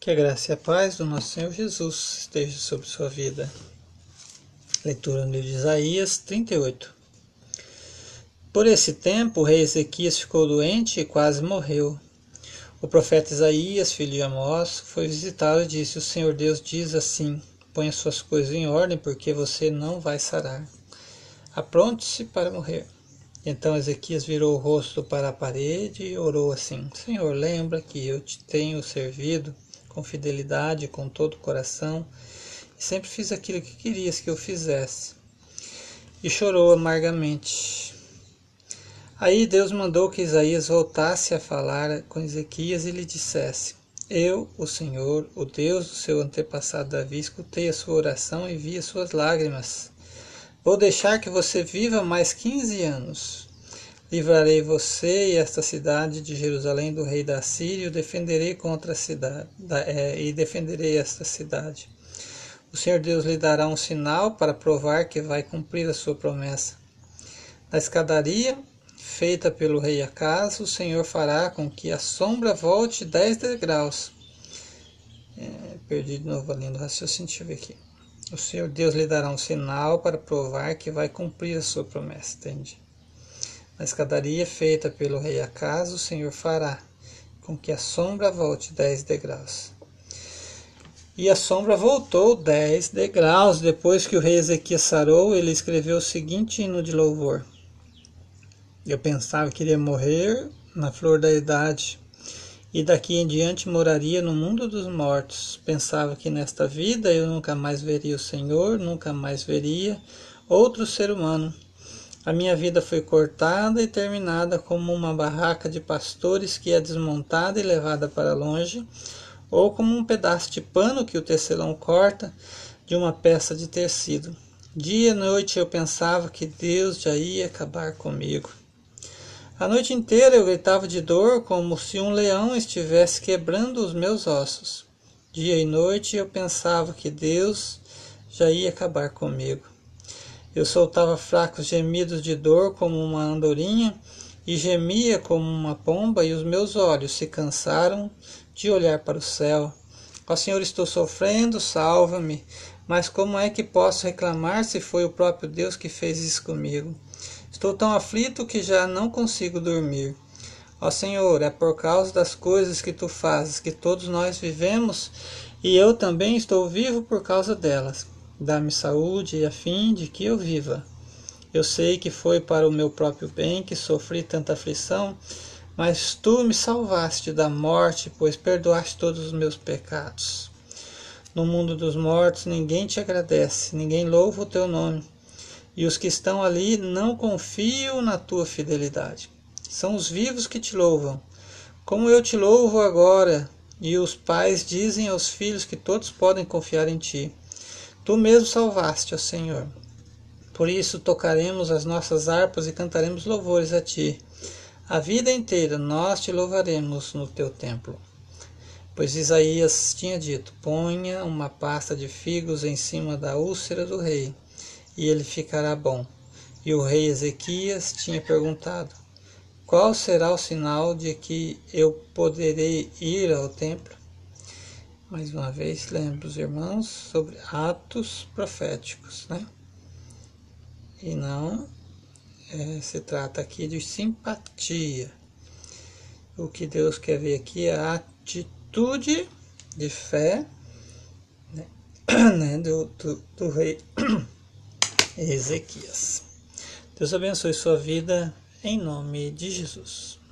Que a graça e a paz do nosso Senhor Jesus esteja sobre sua vida. Leitura no livro de Isaías 38. Por esse tempo, o rei Ezequias ficou doente e quase morreu. O profeta Isaías, filho de Amós, foi visitá-lo e disse: O Senhor Deus diz assim: Põe as suas coisas em ordem, porque você não vai sarar. Apronte-se para morrer. Então Ezequias virou o rosto para a parede e orou assim: Senhor, lembra que eu te tenho servido com fidelidade, com todo o coração, e sempre fiz aquilo que querias que eu fizesse. E chorou amargamente. Aí Deus mandou que Isaías voltasse a falar com Ezequias e lhe dissesse: Eu, o Senhor, o Deus do seu antepassado Davi, escutei a sua oração e vi as suas lágrimas. Vou deixar que você viva mais quinze anos. Livrarei você e esta cidade de Jerusalém do rei da Síria e defenderei contra a cidade da, é, e defenderei esta cidade. O Senhor Deus lhe dará um sinal para provar que vai cumprir a sua promessa. Na escadaria feita pelo rei Acas, o Senhor fará com que a sombra volte dez degraus. É, perdi de novo ali no raciocínio, deixa eu ver aqui. O Senhor Deus lhe dará um sinal para provar que vai cumprir a sua promessa, entende? Na escadaria feita pelo rei Acaso, o Senhor fará com que a sombra volte dez degraus. E a sombra voltou dez degraus. Depois que o rei Ezequias sarou, ele escreveu o seguinte hino de louvor. Eu pensava que iria morrer na flor da idade, e daqui em diante moraria no mundo dos mortos. Pensava que nesta vida eu nunca mais veria o Senhor, nunca mais veria outro ser humano. A minha vida foi cortada e terminada como uma barraca de pastores que é desmontada e levada para longe, ou como um pedaço de pano que o tecelão corta de uma peça de tecido. Dia e noite eu pensava que Deus já ia acabar comigo. A noite inteira eu gritava de dor como se um leão estivesse quebrando os meus ossos. Dia e noite eu pensava que Deus já ia acabar comigo. Eu soltava fracos gemidos de dor como uma andorinha e gemia como uma pomba, e os meus olhos se cansaram de olhar para o céu. Ó Senhor, estou sofrendo, salva-me. Mas como é que posso reclamar se foi o próprio Deus que fez isso comigo? Estou tão aflito que já não consigo dormir. Ó Senhor, é por causa das coisas que tu fazes que todos nós vivemos, e eu também estou vivo por causa delas. Dá-me saúde a fim de que eu viva. Eu sei que foi para o meu próprio bem que sofri tanta aflição, mas tu me salvaste da morte, pois perdoaste todos os meus pecados. No mundo dos mortos ninguém te agradece, ninguém louva o teu nome, e os que estão ali não confiam na tua fidelidade. São os vivos que te louvam. Como eu te louvo agora, e os pais dizem aos filhos que todos podem confiar em ti. Tu mesmo salvaste, ó Senhor. Por isso tocaremos as nossas harpas e cantaremos louvores a ti. A vida inteira nós te louvaremos no teu templo. Pois Isaías tinha dito: Ponha uma pasta de figos em cima da úlcera do rei, e ele ficará bom. E o rei Ezequias tinha perguntado: Qual será o sinal de que eu poderei ir ao templo? Mais uma vez, lembro os irmãos sobre atos proféticos, né? E não é, se trata aqui de simpatia. O que Deus quer ver aqui é a atitude de fé né, né do, do, do rei Ezequias. Deus abençoe sua vida em nome de Jesus.